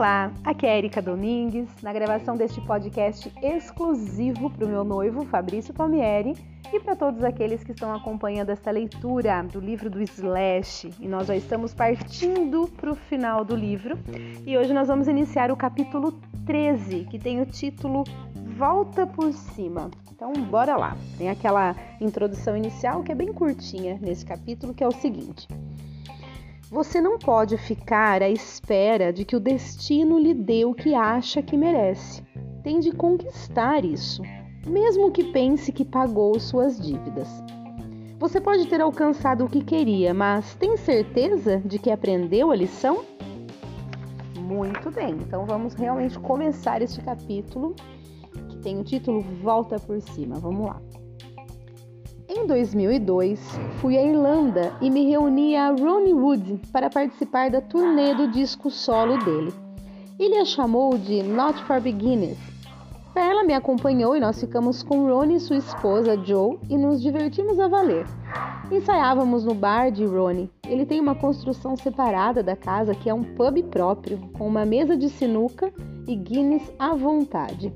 Olá, aqui é Erika Domingues, na gravação deste podcast exclusivo para o meu noivo Fabrício Palmieri e para todos aqueles que estão acompanhando esta leitura do livro do Slash. E nós já estamos partindo para o final do livro e hoje nós vamos iniciar o capítulo 13, que tem o título Volta por Cima. Então, bora lá. Tem aquela introdução inicial que é bem curtinha nesse capítulo, que é o seguinte. Você não pode ficar à espera de que o destino lhe dê o que acha que merece. Tem de conquistar isso, mesmo que pense que pagou suas dívidas. Você pode ter alcançado o que queria, mas tem certeza de que aprendeu a lição? Muito bem, então vamos realmente começar este capítulo que tem o título Volta por Cima. Vamos lá. Em 2002, fui à Irlanda e me reuni a Ronnie Wood para participar da turnê do disco solo dele. Ele a chamou de Not for Beginners. Perla me acompanhou e nós ficamos com Ronnie e sua esposa Joe e nos divertimos a valer. Ensaiávamos no bar de Ronnie. Ele tem uma construção separada da casa que é um pub próprio, com uma mesa de sinuca e Guinness à vontade.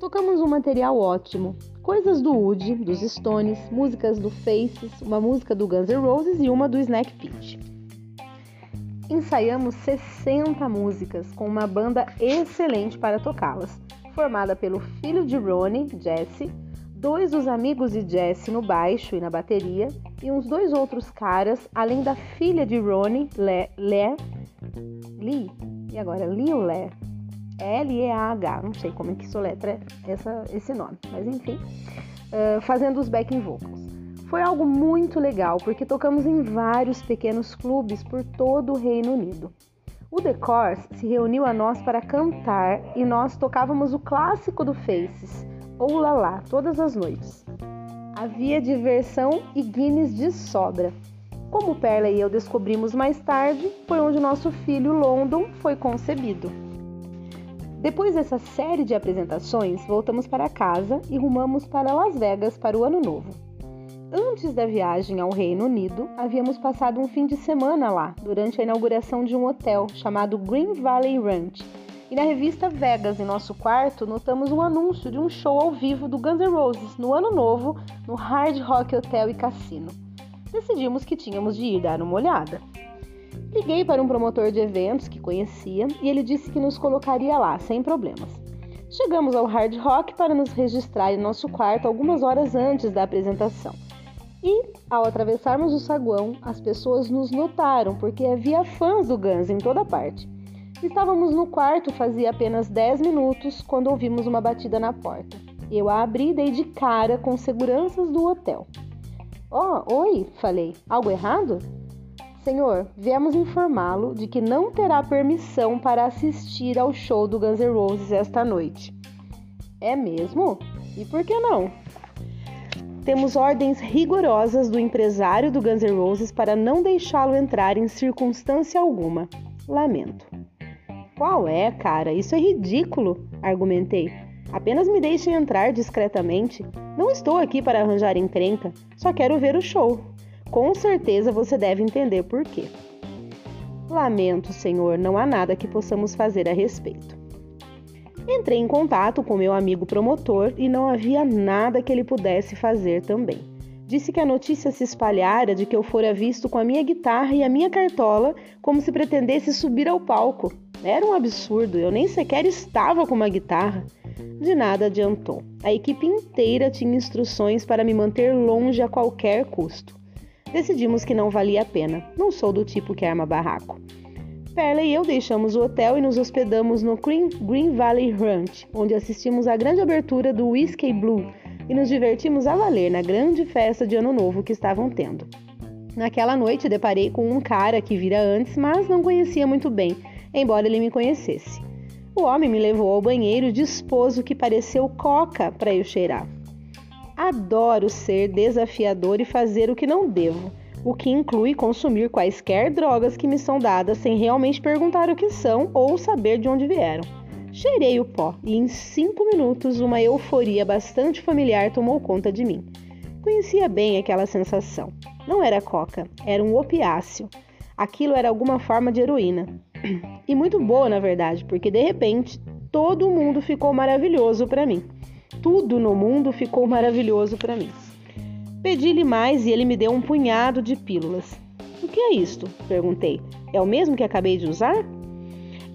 Tocamos um material ótimo, coisas do Woody, dos Stones, músicas do Faces, uma música do Guns N' Roses e uma do Snack Pit. Ensaiamos 60 músicas com uma banda excelente para tocá-las, formada pelo filho de Ronnie, Jesse, dois dos amigos de Jesse no baixo e na bateria e uns dois outros caras, além da filha de Ronnie, Le, Le Lee, e agora Leo Le, L-E-A-H, não sei como é que soletra essa, esse nome, mas enfim, uh, fazendo os backing vocals. Foi algo muito legal porque tocamos em vários pequenos clubes por todo o Reino Unido. O The se reuniu a nós para cantar e nós tocávamos o clássico do Faces, ou Lala, todas as noites. Havia diversão e Guinness de sobra. Como Perla e eu descobrimos mais tarde, foi onde nosso filho London foi concebido. Depois dessa série de apresentações, voltamos para casa e rumamos para Las Vegas para o ano novo. Antes da viagem ao Reino Unido, havíamos passado um fim de semana lá, durante a inauguração de um hotel chamado Green Valley Ranch. E na revista Vegas, em nosso quarto, notamos um anúncio de um show ao vivo do Guns N' Roses no ano novo no Hard Rock Hotel e Cassino. Decidimos que tínhamos de ir dar uma olhada. Liguei para um promotor de eventos que conhecia e ele disse que nos colocaria lá, sem problemas. Chegamos ao Hard Rock para nos registrar em nosso quarto algumas horas antes da apresentação. E, ao atravessarmos o saguão, as pessoas nos notaram porque havia fãs do Guns em toda parte. Estávamos no quarto fazia apenas 10 minutos quando ouvimos uma batida na porta. Eu a abri e dei de cara com seguranças do hotel. Oh, oi, falei. Algo errado? Senhor, viemos informá-lo de que não terá permissão para assistir ao show do Guns N' Roses esta noite. É mesmo? E por que não? Temos ordens rigorosas do empresário do Guns N' Roses para não deixá-lo entrar em circunstância alguma. Lamento. Qual é, cara? Isso é ridículo, argumentei. Apenas me deixem entrar discretamente. Não estou aqui para arranjar encrenca, só quero ver o show com certeza você deve entender por quê. Lamento, Senhor, não há nada que possamos fazer a respeito. Entrei em contato com meu amigo promotor e não havia nada que ele pudesse fazer também. Disse que a notícia se espalhara de que eu fora visto com a minha guitarra e a minha cartola como se pretendesse subir ao palco. Era um absurdo, eu nem sequer estava com uma guitarra. De nada adiantou. A equipe inteira tinha instruções para me manter longe a qualquer custo. Decidimos que não valia a pena. Não sou do tipo que arma barraco. Perla e eu deixamos o hotel e nos hospedamos no Green Valley Ranch, onde assistimos à grande abertura do Whiskey Blue e nos divertimos a valer na grande festa de Ano Novo que estavam tendo. Naquela noite deparei com um cara que vira antes, mas não conhecia muito bem, embora ele me conhecesse. O homem me levou ao banheiro disposto que pareceu coca para eu cheirar. Adoro ser desafiador e fazer o que não devo, o que inclui consumir quaisquer drogas que me são dadas sem realmente perguntar o que são ou saber de onde vieram. Cheirei o pó e em cinco minutos uma euforia bastante familiar tomou conta de mim. Conhecia bem aquela sensação. Não era coca, era um opiáceo. Aquilo era alguma forma de heroína. e muito boa, na verdade, porque de repente todo mundo ficou maravilhoso para mim. Tudo no mundo ficou maravilhoso para mim. Pedi-lhe mais e ele me deu um punhado de pílulas. O que é isto? perguntei. É o mesmo que acabei de usar?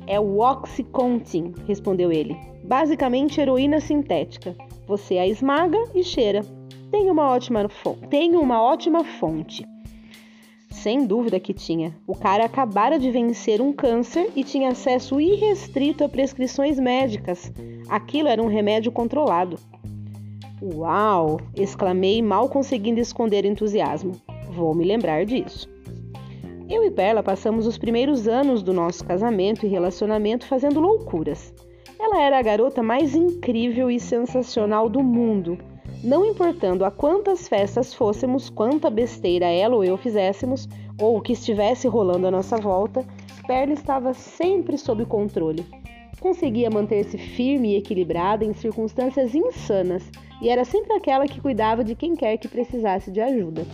É o Oxycontin, respondeu ele. Basicamente heroína sintética. Você a esmaga e cheira. Tem uma ótima, tem uma ótima fonte. Sem dúvida que tinha. O cara acabara de vencer um câncer e tinha acesso irrestrito a prescrições médicas. Aquilo era um remédio controlado. Uau! exclamei, mal conseguindo esconder entusiasmo. Vou me lembrar disso. Eu e Perla passamos os primeiros anos do nosso casamento e relacionamento fazendo loucuras. Ela era a garota mais incrível e sensacional do mundo. Não importando a quantas festas fôssemos, quanta besteira ela ou eu fizéssemos, ou o que estivesse rolando à nossa volta, Perla estava sempre sob controle. Conseguia manter-se firme e equilibrada em circunstâncias insanas e era sempre aquela que cuidava de quem quer que precisasse de ajuda.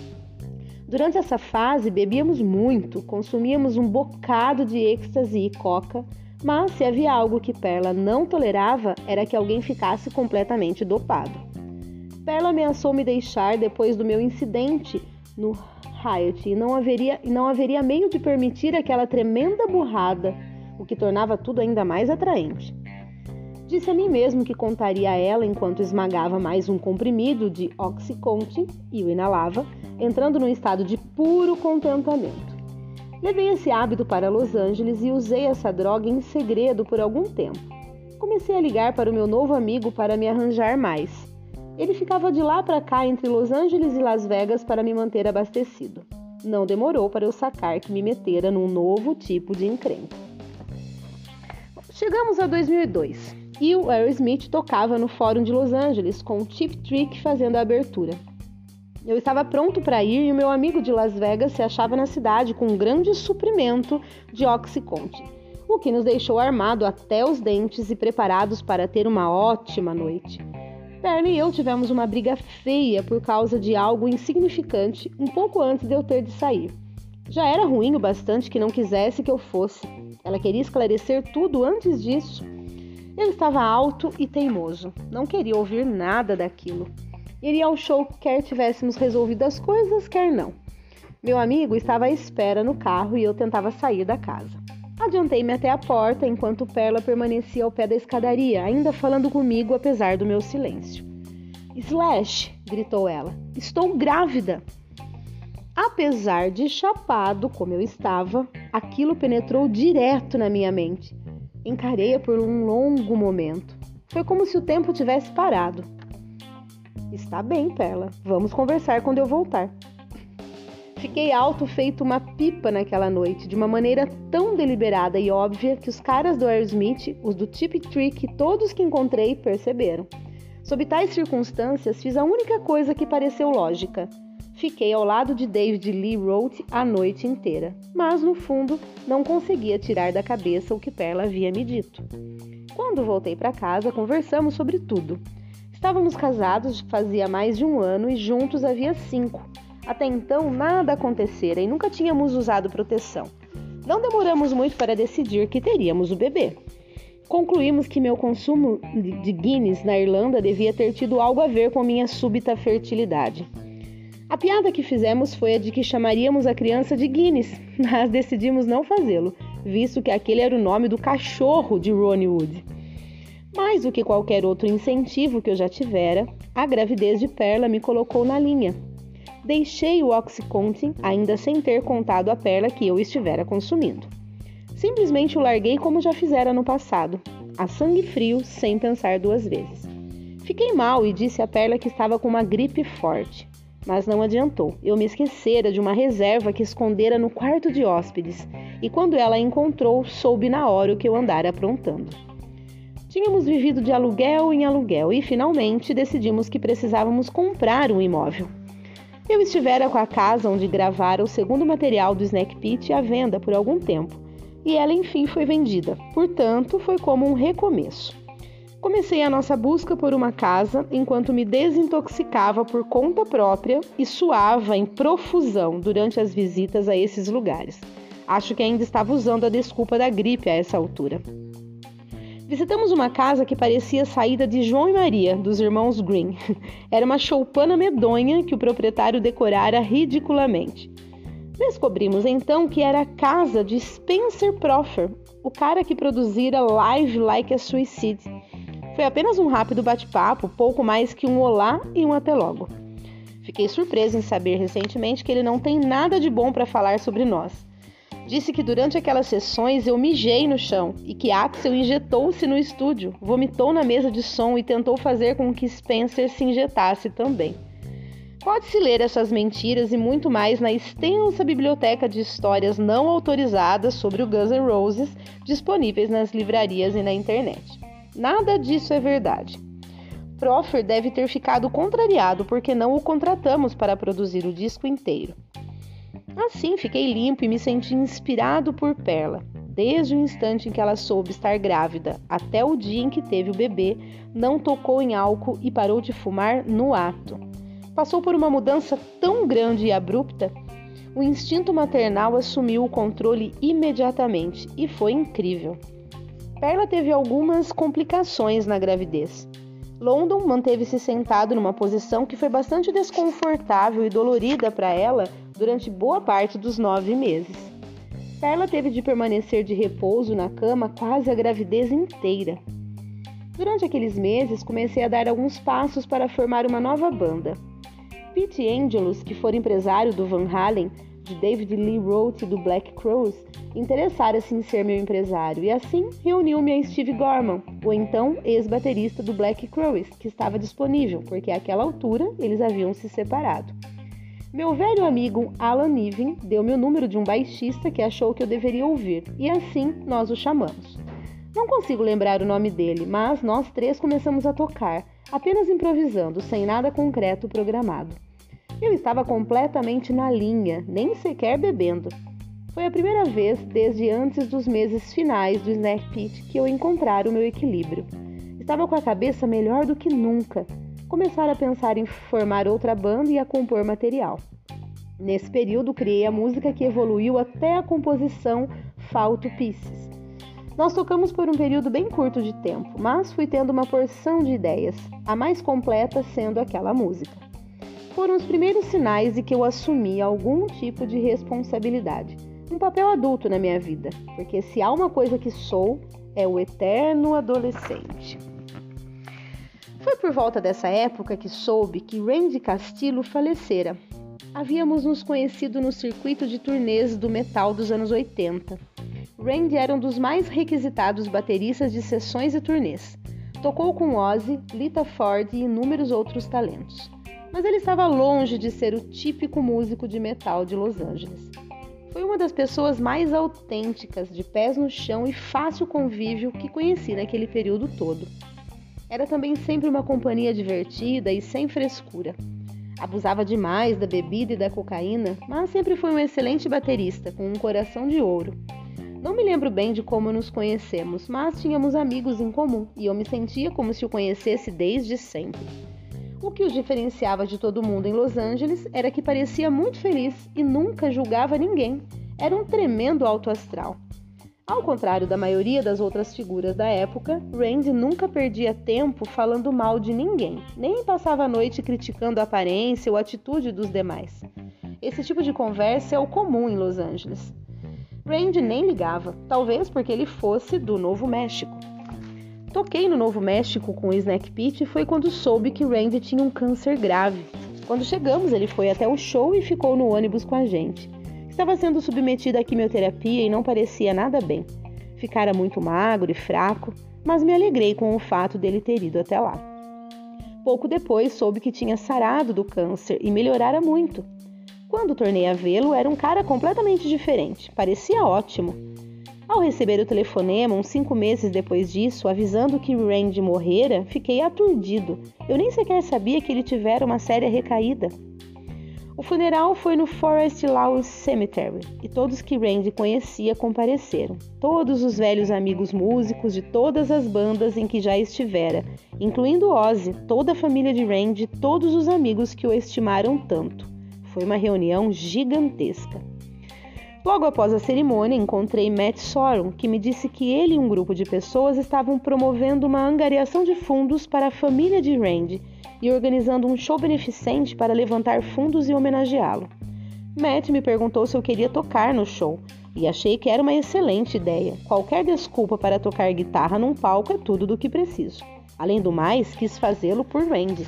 Durante essa fase, bebíamos muito, consumíamos um bocado de êxtase e coca, mas se havia algo que Perla não tolerava, era que alguém ficasse completamente dopado. Perla ameaçou me deixar depois do meu incidente no Riot e não haveria, não haveria meio de permitir aquela tremenda burrada, o que tornava tudo ainda mais atraente. Disse a mim mesmo que contaria a ela enquanto esmagava mais um comprimido de Oxycontin e o inalava, entrando num estado de puro contentamento. Levei esse hábito para Los Angeles e usei essa droga em segredo por algum tempo. Comecei a ligar para o meu novo amigo para me arranjar mais. Ele ficava de lá para cá entre Los Angeles e Las Vegas para me manter abastecido. Não demorou para eu sacar que me metera num novo tipo de encrenca. Chegamos a 2002 e o Aerosmith tocava no Fórum de Los Angeles com o Chip Trick fazendo a abertura. Eu estava pronto para ir e o meu amigo de Las Vegas se achava na cidade com um grande suprimento de Oxycontin, o que nos deixou armado até os dentes e preparados para ter uma ótima noite. Perna e eu tivemos uma briga feia por causa de algo insignificante um pouco antes de eu ter de sair. Já era ruim o bastante que não quisesse que eu fosse. Ela queria esclarecer tudo antes disso ele estava alto e teimoso, não queria ouvir nada daquilo. Iria ao show quer tivéssemos resolvido as coisas, quer não. Meu amigo estava à espera no carro e eu tentava sair da casa. Adiantei-me até a porta enquanto Perla permanecia ao pé da escadaria, ainda falando comigo apesar do meu silêncio. Slash! gritou ela. Estou grávida! Apesar de chapado como eu estava, aquilo penetrou direto na minha mente. Encarei-a por um longo momento. Foi como se o tempo tivesse parado. Está bem, Perla. Vamos conversar quando eu voltar. Fiquei alto feito uma pipa naquela noite, de uma maneira tão deliberada e óbvia que os caras do Aerosmith, os do Tip Trick todos que encontrei perceberam. Sob tais circunstâncias, fiz a única coisa que pareceu lógica. Fiquei ao lado de David Lee Roth a noite inteira, mas no fundo não conseguia tirar da cabeça o que Perla havia me dito. Quando voltei para casa, conversamos sobre tudo. Estávamos casados fazia mais de um ano e juntos havia cinco. Até então nada acontecera e nunca tínhamos usado proteção. Não demoramos muito para decidir que teríamos o bebê. Concluímos que meu consumo de Guinness na Irlanda devia ter tido algo a ver com minha súbita fertilidade. A piada que fizemos foi a de que chamaríamos a criança de Guinness, mas decidimos não fazê-lo, visto que aquele era o nome do cachorro de Ronnie Wood. Mais do que qualquer outro incentivo que eu já tivera, a gravidez de Perla me colocou na linha. Deixei o Oxycontin ainda sem ter contado a Perla que eu estivera consumindo. Simplesmente o larguei como já fizera no passado, a sangue frio, sem pensar duas vezes. Fiquei mal e disse a Perla que estava com uma gripe forte. Mas não adiantou. Eu me esquecera de uma reserva que escondera no quarto de hóspedes, e quando ela a encontrou, soube na hora o que eu andara aprontando. Tínhamos vivido de aluguel em aluguel e finalmente decidimos que precisávamos comprar um imóvel. Eu estivera com a casa onde gravara o segundo material do Snack Pit à venda por algum tempo, e ela enfim foi vendida. Portanto, foi como um recomeço. Comecei a nossa busca por uma casa enquanto me desintoxicava por conta própria e suava em profusão durante as visitas a esses lugares. Acho que ainda estava usando a desculpa da gripe a essa altura. Visitamos uma casa que parecia saída de João e Maria, dos irmãos Green. Era uma choupana medonha que o proprietário decorara ridiculamente. Descobrimos então que era a casa de Spencer Proffer, o cara que produzira Live Like a Suicide. Foi apenas um rápido bate-papo, pouco mais que um olá e um até logo. Fiquei surpresa em saber recentemente que ele não tem nada de bom para falar sobre nós. Disse que durante aquelas sessões eu mijei no chão e que Axel injetou-se no estúdio, vomitou na mesa de som e tentou fazer com que Spencer se injetasse também. Pode-se ler essas mentiras e muito mais na extensa biblioteca de histórias não autorizadas sobre o Guns N' Roses disponíveis nas livrarias e na internet. Nada disso é verdade. Proffer deve ter ficado contrariado porque não o contratamos para produzir o disco inteiro. Assim, fiquei limpo e me senti inspirado por Perla. Desde o instante em que ela soube estar grávida até o dia em que teve o bebê, não tocou em álcool e parou de fumar no ato. Passou por uma mudança tão grande e abrupta, o instinto maternal assumiu o controle imediatamente e foi incrível. Perla teve algumas complicações na gravidez. London manteve-se sentado numa posição que foi bastante desconfortável e dolorida para ela durante boa parte dos nove meses. Perla teve de permanecer de repouso na cama quase a gravidez inteira. Durante aqueles meses, comecei a dar alguns passos para formar uma nova banda. Pete Angelus, que for empresário do Van Halen, de David Lee Roth e do Black Crowes, interessara-se em ser meu empresário e assim reuniu-me a Steve Gorman, o então ex-baterista do Black Crowes, que estava disponível, porque àquela altura eles haviam se separado. Meu velho amigo Alan Niven deu-me o número de um baixista que achou que eu deveria ouvir, e assim nós o chamamos. Não consigo lembrar o nome dele, mas nós três começamos a tocar, apenas improvisando, sem nada concreto programado. Eu estava completamente na linha, nem sequer bebendo. Foi a primeira vez desde antes dos meses finais do Snack Pit que eu encontrara o meu equilíbrio. Estava com a cabeça melhor do que nunca. Começar a pensar em formar outra banda e a compor material. Nesse período, criei a música que evoluiu até a composição Falto Pieces. Nós tocamos por um período bem curto de tempo, mas fui tendo uma porção de ideias, a mais completa sendo aquela música foram os primeiros sinais de que eu assumi algum tipo de responsabilidade, um papel adulto na minha vida, porque se há uma coisa que sou, é o eterno adolescente. Foi por volta dessa época que soube que Randy Castillo falecera. Havíamos nos conhecido no circuito de turnês do metal dos anos 80. Randy era um dos mais requisitados bateristas de sessões e turnês. Tocou com Ozzy, Lita Ford e inúmeros outros talentos mas ele estava longe de ser o típico músico de metal de Los Angeles. Foi uma das pessoas mais autênticas, de pés no chão e fácil convívio que conheci naquele período todo. Era também sempre uma companhia divertida e sem frescura. Abusava demais da bebida e da cocaína, mas sempre foi um excelente baterista, com um coração de ouro. Não me lembro bem de como nos conhecemos, mas tínhamos amigos em comum e eu me sentia como se o conhecesse desde sempre. O que os diferenciava de todo mundo em Los Angeles era que parecia muito feliz e nunca julgava ninguém. Era um tremendo alto astral. Ao contrário da maioria das outras figuras da época, Randy nunca perdia tempo falando mal de ninguém, nem passava a noite criticando a aparência ou atitude dos demais. Esse tipo de conversa é o comum em Los Angeles. Randy nem ligava, talvez porque ele fosse do Novo México. Toquei no Novo México com o Snack Pit e foi quando soube que Randy tinha um câncer grave. Quando chegamos, ele foi até o show e ficou no ônibus com a gente. Estava sendo submetido à quimioterapia e não parecia nada bem. Ficara muito magro e fraco, mas me alegrei com o fato dele ter ido até lá. Pouco depois soube que tinha sarado do câncer e melhorara muito. Quando tornei a vê-lo, era um cara completamente diferente, parecia ótimo. Ao receber o telefonema, uns cinco meses depois disso, avisando que Randy morrera, fiquei aturdido. Eu nem sequer sabia que ele tivera uma séria recaída. O funeral foi no Forest Lawn Cemetery e todos que Randy conhecia compareceram. Todos os velhos amigos músicos de todas as bandas em que já estivera, incluindo Ozzy, toda a família de Randy, todos os amigos que o estimaram tanto. Foi uma reunião gigantesca. Logo após a cerimônia, encontrei Matt Sorum, que me disse que ele e um grupo de pessoas estavam promovendo uma angariação de fundos para a família de Randy e organizando um show beneficente para levantar fundos e homenageá-lo. Matt me perguntou se eu queria tocar no show e achei que era uma excelente ideia. Qualquer desculpa para tocar guitarra num palco é tudo do que preciso. Além do mais, quis fazê-lo por Randy.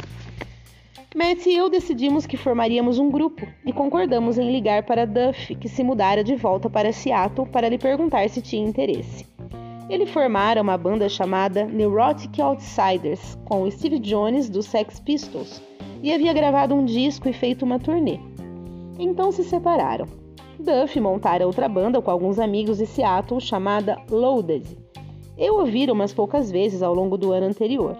Matt e eu decidimos que formaríamos um grupo e concordamos em ligar para Duff, que se mudara de volta para Seattle, para lhe perguntar se tinha interesse. Ele formara uma banda chamada Neurotic Outsiders, com Steve Jones dos Sex Pistols, e havia gravado um disco e feito uma turnê. Então se separaram. Duff montara outra banda com alguns amigos de Seattle chamada Loaded. Eu ouvira umas poucas vezes ao longo do ano anterior.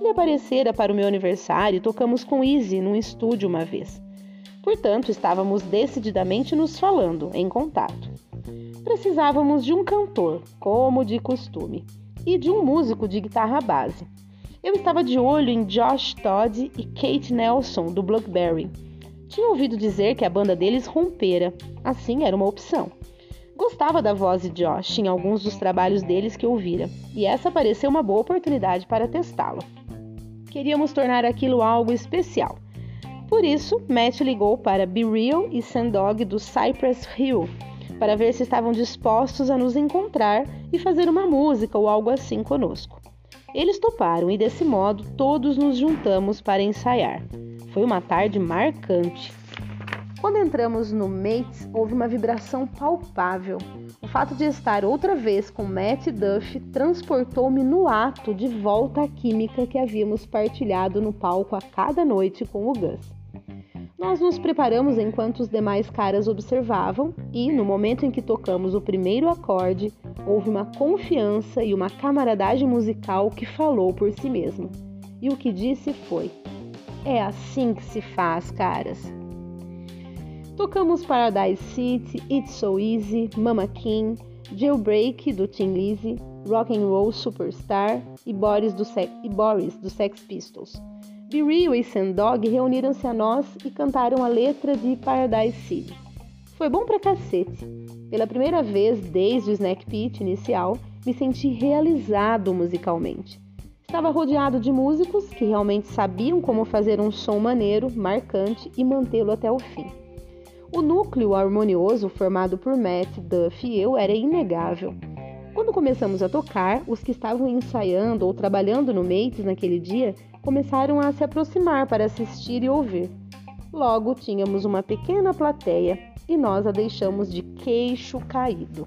Ele aparecera para o meu aniversário e tocamos com Easy num estúdio uma vez. Portanto, estávamos decididamente nos falando, em contato. Precisávamos de um cantor, como de costume, e de um músico de guitarra base. Eu estava de olho em Josh Todd e Kate Nelson, do Blackberry. Tinha ouvido dizer que a banda deles rompera, assim era uma opção. Gostava da voz de Josh em alguns dos trabalhos deles que ouvira, e essa pareceu uma boa oportunidade para testá-lo. Queríamos tornar aquilo algo especial. Por isso, Matt ligou para Be Real e Sandog do Cypress Hill para ver se estavam dispostos a nos encontrar e fazer uma música ou algo assim conosco. Eles toparam e desse modo todos nos juntamos para ensaiar. Foi uma tarde marcante. Quando entramos no Mates, houve uma vibração palpável. O fato de estar outra vez com Matt Duff transportou-me no ato de volta à química que havíamos partilhado no palco a cada noite com o Gus. Nós nos preparamos enquanto os demais caras observavam e, no momento em que tocamos o primeiro acorde, houve uma confiança e uma camaradagem musical que falou por si mesmo. E o que disse foi: É assim que se faz, caras. Tocamos Paradise City, It's So Easy, Mama King, Jailbreak do Tim Lizzy, Rock and Roll Superstar e Boris do, Se e Boris do Sex Pistols. Be Real e Sandog reuniram-se a nós e cantaram a letra de Paradise City. Foi bom pra cacete. Pela primeira vez desde o Snack Pit inicial, me senti realizado musicalmente. Estava rodeado de músicos que realmente sabiam como fazer um som maneiro, marcante e mantê-lo até o fim. O núcleo harmonioso formado por Matt, Duff e eu era inegável. Quando começamos a tocar, os que estavam ensaiando ou trabalhando no Mates naquele dia começaram a se aproximar para assistir e ouvir. Logo tínhamos uma pequena plateia e nós a deixamos de queixo caído.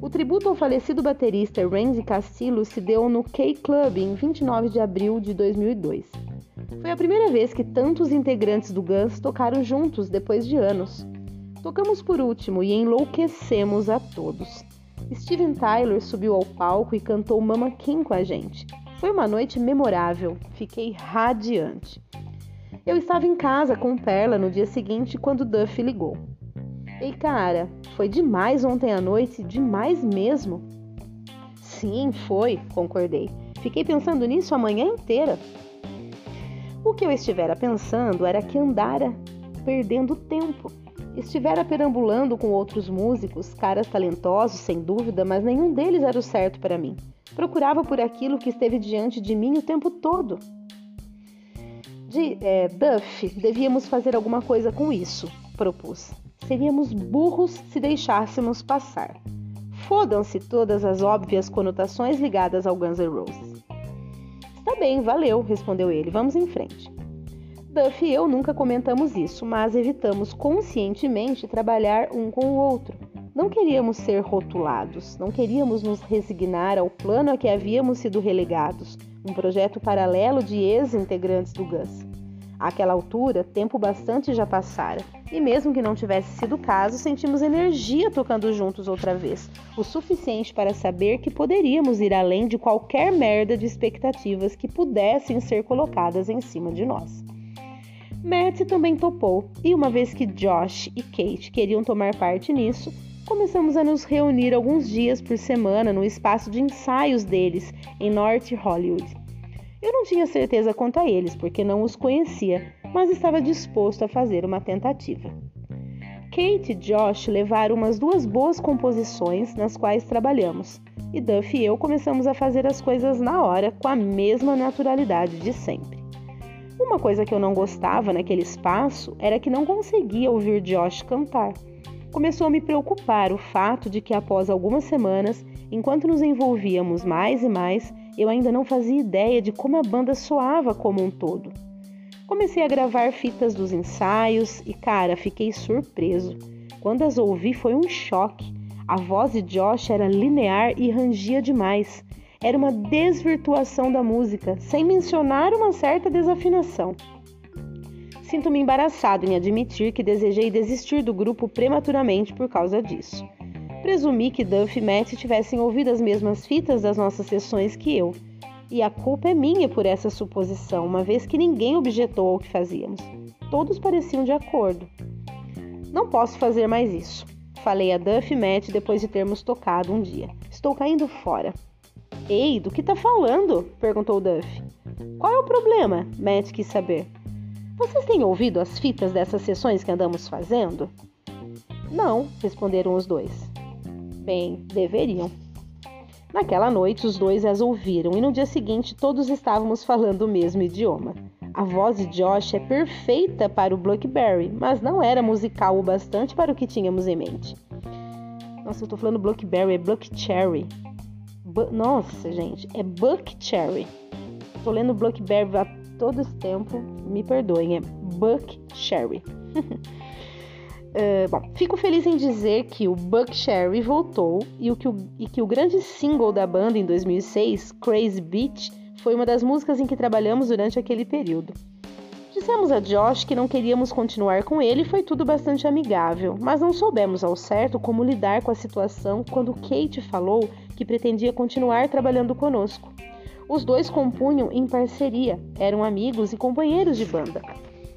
O tributo ao falecido baterista Randy Castillo se deu no K-Club em 29 de abril de 2002. Foi a primeira vez que tantos integrantes do Guns tocaram juntos depois de anos. Tocamos por último e enlouquecemos a todos. Steven Tyler subiu ao palco e cantou Mama King com a gente. Foi uma noite memorável, fiquei radiante. Eu estava em casa com Perla no dia seguinte quando Duff ligou. Ei, cara, foi demais ontem à noite, demais mesmo. Sim, foi, concordei. Fiquei pensando nisso a manhã inteira. O que eu estivera pensando era que andara perdendo tempo. Estivera perambulando com outros músicos, caras talentosos, sem dúvida, mas nenhum deles era o certo para mim. Procurava por aquilo que esteve diante de mim o tempo todo. De é, Duff, devíamos fazer alguma coisa com isso, propus. Seríamos burros se deixássemos passar. Fodam-se todas as óbvias conotações ligadas ao Guns N' Roses. Tá bem, valeu, respondeu ele. Vamos em frente. Duff e eu nunca comentamos isso, mas evitamos conscientemente trabalhar um com o outro. Não queríamos ser rotulados, não queríamos nos resignar ao plano a que havíamos sido relegados, um projeto paralelo de ex-integrantes do GUS. Àquela altura, tempo bastante já passara, e mesmo que não tivesse sido o caso, sentimos energia tocando juntos outra vez, o suficiente para saber que poderíamos ir além de qualquer merda de expectativas que pudessem ser colocadas em cima de nós. Matt também topou, e uma vez que Josh e Kate queriam tomar parte nisso, começamos a nos reunir alguns dias por semana no espaço de ensaios deles em North Hollywood. Eu não tinha certeza quanto a eles, porque não os conhecia, mas estava disposto a fazer uma tentativa. Kate e Josh levaram umas duas boas composições nas quais trabalhamos, e Duff e eu começamos a fazer as coisas na hora com a mesma naturalidade de sempre. Uma coisa que eu não gostava naquele espaço era que não conseguia ouvir Josh cantar. Começou a me preocupar o fato de que após algumas semanas, enquanto nos envolvíamos mais e mais, eu ainda não fazia ideia de como a banda soava como um todo. Comecei a gravar fitas dos ensaios e, cara, fiquei surpreso. Quando as ouvi foi um choque. A voz de Josh era linear e rangia demais. Era uma desvirtuação da música, sem mencionar uma certa desafinação. Sinto-me embaraçado em admitir que desejei desistir do grupo prematuramente por causa disso. Presumi que Duff e Matt tivessem ouvido as mesmas fitas das nossas sessões que eu, e a culpa é minha por essa suposição, uma vez que ninguém objetou ao que fazíamos. Todos pareciam de acordo. Não posso fazer mais isso, falei a Duff e Matt depois de termos tocado um dia. Estou caindo fora. Ei, do que tá falando? perguntou Duff. Qual é o problema? Matt quis saber. Vocês têm ouvido as fitas dessas sessões que andamos fazendo? Não, responderam os dois. Bem, deveriam. Naquela noite, os dois as ouviram e no dia seguinte todos estávamos falando o mesmo idioma. A voz de Josh é perfeita para o Blackberry, mas não era musical o bastante para o que tínhamos em mente. Nossa, eu tô falando Blackberry, é Blackcherry. Nossa, gente, é Buckcherry. Tô lendo Blackberry há todo esse tempo, me perdoem, é Buckcherry. Uh, bom, fico feliz em dizer que o Buck Cherry voltou e, o que o, e que o grande single da banda em 2006, Crazy Beach, foi uma das músicas em que trabalhamos durante aquele período. Dissemos a Josh que não queríamos continuar com ele e foi tudo bastante amigável, mas não soubemos ao certo como lidar com a situação quando Kate falou que pretendia continuar trabalhando conosco. Os dois compunham em parceria, eram amigos e companheiros de banda.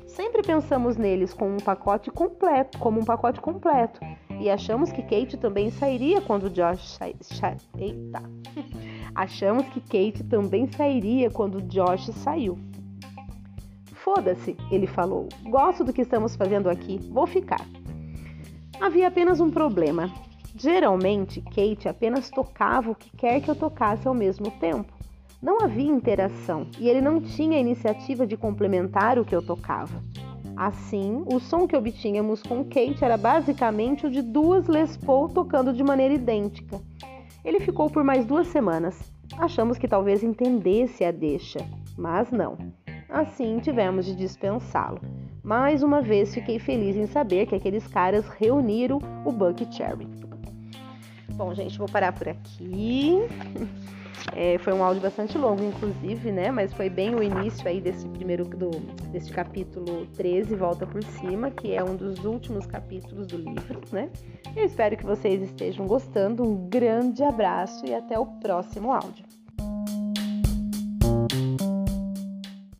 Sempre pensamos neles como um pacote completo, como um pacote completo, e achamos que Kate também sairia quando Josh sa... Eita. Achamos que Kate também sairia quando Josh saiu. Foda-se, ele falou. Gosto do que estamos fazendo aqui, vou ficar. Havia apenas um problema. Geralmente, Kate apenas tocava o que quer que eu tocasse ao mesmo tempo. Não havia interação e ele não tinha a iniciativa de complementar o que eu tocava. Assim, o som que obtínhamos com Kate era basicamente o de duas Les Paul tocando de maneira idêntica. Ele ficou por mais duas semanas. Achamos que talvez entendesse a deixa, mas não. Assim, tivemos de dispensá-lo. Mais uma vez fiquei feliz em saber que aqueles caras reuniram o Buck Cherry. Bom, gente, vou parar por aqui. É, foi um áudio bastante longo, inclusive, né? Mas foi bem o início aí desse primeiro do desse capítulo 13, Volta por Cima, que é um dos últimos capítulos do livro, né? Eu espero que vocês estejam gostando. Um grande abraço e até o próximo áudio.